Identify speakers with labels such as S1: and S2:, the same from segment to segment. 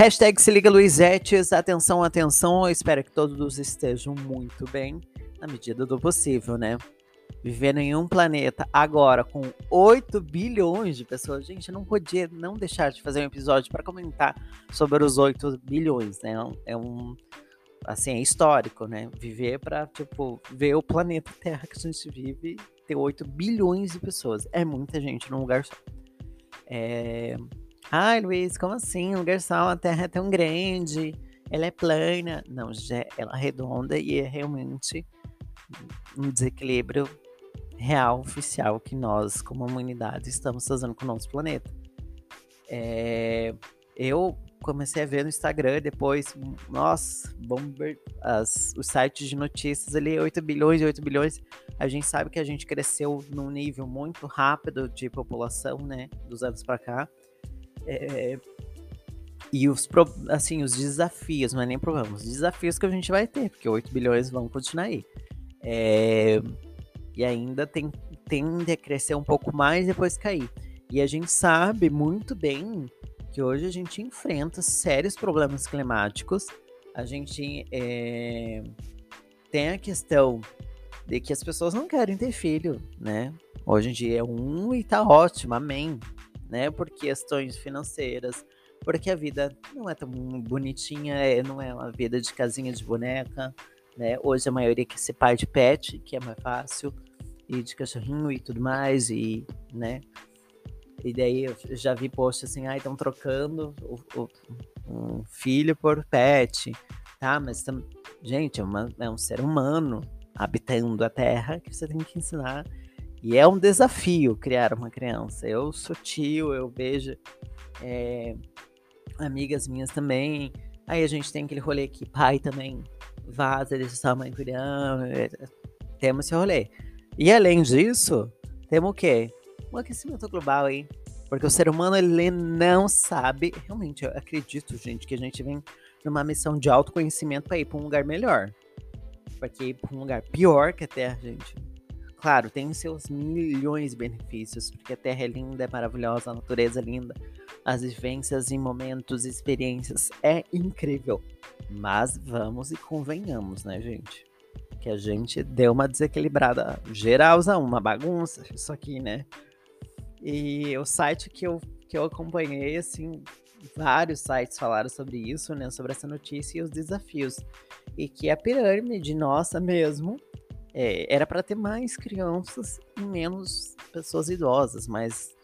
S1: Hashtag se liga Luizetes, atenção, atenção, eu espero que todos estejam muito bem, na medida do possível, né? Vivendo em um planeta agora com 8 bilhões de pessoas, gente, eu não podia não deixar de fazer um episódio para comentar sobre os 8 bilhões, né? É um, assim, é histórico, né? Viver para, tipo, ver o planeta Terra que a gente vive, ter 8 bilhões de pessoas. É muita gente num lugar só. É, Ai, Luiz, como assim? Um lugar a Terra é tão grande, ela é plana. Não, ela é redonda e é realmente um desequilíbrio real, oficial, que nós, como humanidade, estamos fazendo com o nosso planeta. É, eu comecei a ver no Instagram depois, nossa, bomber, as, os sites de notícias ali, 8 bilhões e 8 bilhões. A gente sabe que a gente cresceu num nível muito rápido de população, né, dos anos para cá. É, e os, assim, os desafios, não é nem problema, os desafios que a gente vai ter, porque 8 bilhões vão continuar aí. É, e ainda tem, tende a crescer um pouco mais depois cair. E a gente sabe muito bem que hoje a gente enfrenta sérios problemas climáticos. A gente é, tem a questão de que as pessoas não querem ter filho, né? Hoje em dia é um e tá ótimo, amém né? Por questões financeiras, porque a vida não é tão bonitinha, é, não é uma vida de casinha de boneca, né? Hoje a maioria quer ser pai de pet, que é mais fácil, e de cachorrinho e tudo mais, e, né? E daí eu já vi post assim, ah, estão trocando o, o, um filho por pet, tá? Mas, gente, é, uma, é um ser humano habitando a Terra que você tem que ensinar e é um desafio criar uma criança. Eu sou tio, eu vejo é, amigas minhas também. Aí a gente tem aquele rolê que pai também vaza, deixa sua mãe cuidando. É, temos esse rolê. E além disso, temos o quê? Um aquecimento global aí. Porque o ser humano, ele não sabe. Realmente, eu acredito, gente, que a gente vem numa missão de autoconhecimento para ir para um lugar melhor. Porque ir para um lugar pior que a Terra, gente, Claro, tem seus milhões de benefícios, porque a Terra é linda, é maravilhosa, a natureza é linda, as vivências e momentos, experiências é incrível. Mas vamos e convenhamos, né, gente? Que a gente deu uma desequilibrada geralza, uma bagunça, isso aqui, né? E o site que eu, que eu acompanhei, assim, vários sites falaram sobre isso, né? Sobre essa notícia e os desafios. E que a pirâmide nossa mesmo é, era para ter mais crianças e menos pessoas idosas, mas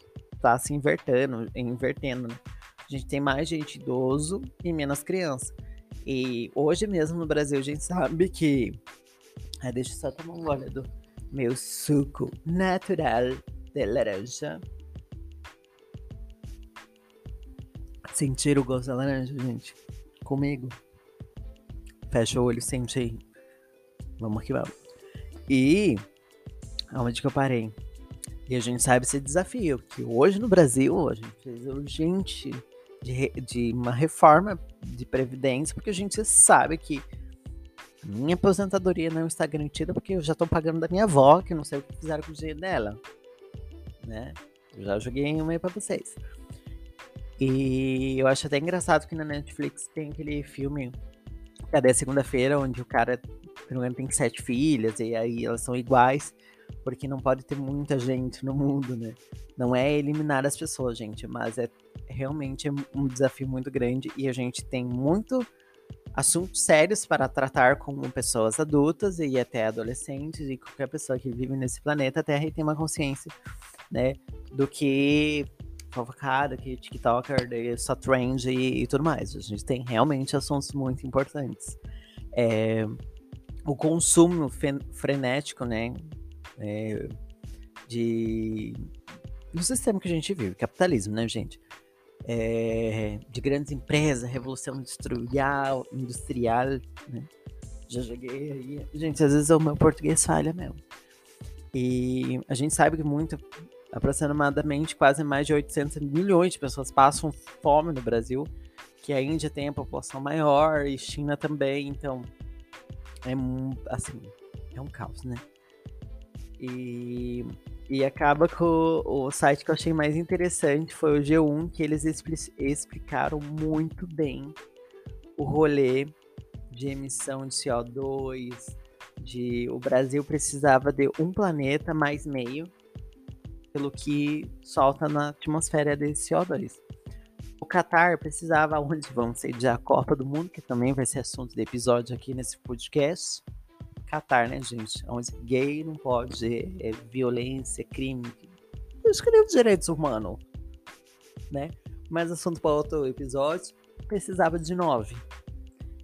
S1: tá se invertendo, invertendo, né? A gente tem mais gente idoso e menos criança. E hoje mesmo no Brasil a gente sabe que. Deixa eu só tomar um gole do meu suco natural de laranja. Sentir o gosto da laranja, gente. Comigo. Fecha o olho, sente aí. Vamos que vamos. E aonde que eu parei? E a gente sabe esse desafio, que hoje no Brasil a gente fez urgente de, de uma reforma de previdência, porque a gente sabe que minha aposentadoria não está garantida porque eu já estou pagando da minha avó, que não sei o que fizeram com o dinheiro dela. Né? Eu já joguei um e para vocês. E eu acho até engraçado que na Netflix tem aquele filme Cadê a segunda-feira, onde o cara se não me engano, tem sete filhas, e aí elas são iguais, porque não pode ter muita gente no mundo, né? Não é eliminar as pessoas, gente, mas é realmente um desafio muito grande e a gente tem muito assuntos sérios para tratar com pessoas adultas e até adolescentes e qualquer pessoa que vive nesse planeta Terra e tem uma consciência, né, do que fofocada, que TikToker, só trend e, e, tudo mais. A gente tem realmente assuntos muito importantes. É, o consumo frenético, né? É, de do sistema que a gente vive, capitalismo, né, gente? É, de grandes empresas, revolução industrial, industrial, né? Já joguei aí. Gente, às vezes o meu português falha mesmo. E a gente sabe que muito, aproximadamente quase mais de 800 milhões de pessoas passam fome no Brasil, que a Índia tem a população maior e China também, então é assim, é um caos, né? E E acaba que o, o, site que eu achei mais interessante foi o G1, que eles explicaram muito bem o rolê de emissão de CO2, de o Brasil precisava de um planeta mais meio pelo que solta na atmosfera desse CO2. O Qatar precisava onde vão sediar a Copa do Mundo, que também vai ser assunto de episódio aqui nesse podcast. Qatar, né, gente? Onde gay não pode, é, é violência, crime. Os crimes direitos humanos, né? Mas assunto para outro episódio. Precisava de nove.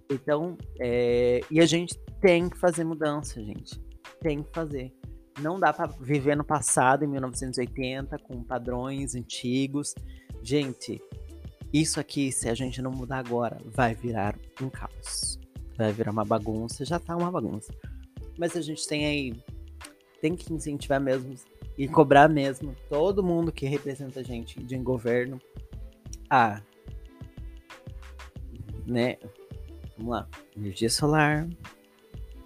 S1: Então, é, e a gente tem que fazer mudança, gente. Tem que fazer. Não dá para viver no passado, em 1980, com padrões antigos. Gente, isso aqui, se a gente não mudar agora, vai virar um caos. Vai virar uma bagunça, já tá uma bagunça. Mas a gente tem aí, tem que incentivar mesmo e cobrar mesmo todo mundo que representa a gente de governo a, né, vamos lá, energia solar,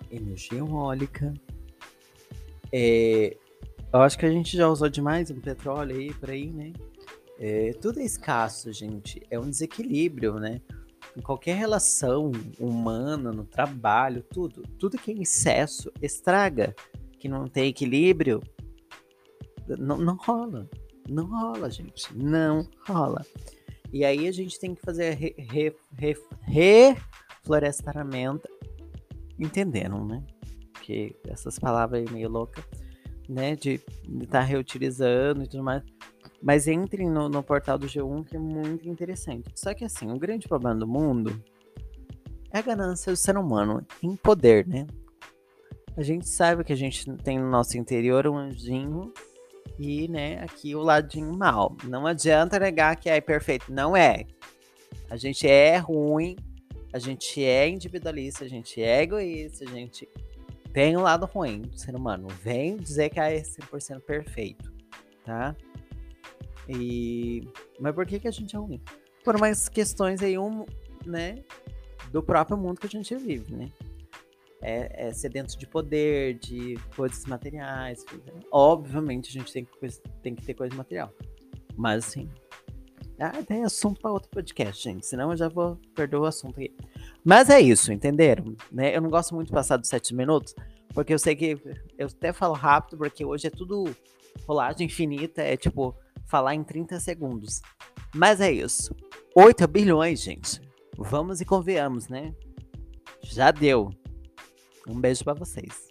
S1: energia eólica. É, eu acho que a gente já usou demais o petróleo aí por aí, né? É, tudo é escasso, gente. É um desequilíbrio, né? Em qualquer relação humana, no trabalho, tudo. Tudo que é excesso estraga. Que não tem equilíbrio, não, não rola. Não rola, gente. Não rola. E aí a gente tem que fazer re, re, re, reflorestamento entenderam, né? Que essas palavras aí meio loucas, né? De estar tá reutilizando e tudo mais. Mas entrem no, no portal do G1 que é muito interessante. Só que assim, o grande problema do mundo é a ganância do ser humano em poder, né? A gente sabe que a gente tem no nosso interior um anjinho e, né, aqui o ladinho mal. Não adianta negar que é perfeito. Não é. A gente é ruim, a gente é individualista, a gente é egoísta, a gente tem um lado ruim do ser humano. Vem dizer que é 100% perfeito, tá? E... Mas por que, que a gente é ruim? Por umas questões aí, um, né? Do próprio mundo que a gente vive, né? É, é sedento de poder, de coisas materiais. Obviamente a gente tem que, tem que ter coisa material. Mas assim, ah, tem assunto para outro podcast, gente. Senão eu já vou perder o assunto aí. Mas é isso, entenderam? Né? Eu não gosto muito de passar dos sete minutos, porque eu sei que eu até falo rápido, porque hoje é tudo rolagem infinita, é tipo falar em 30 segundos. Mas é isso. 8 bilhões, gente. Vamos e convenhamos, né? Já deu. Um beijo para vocês.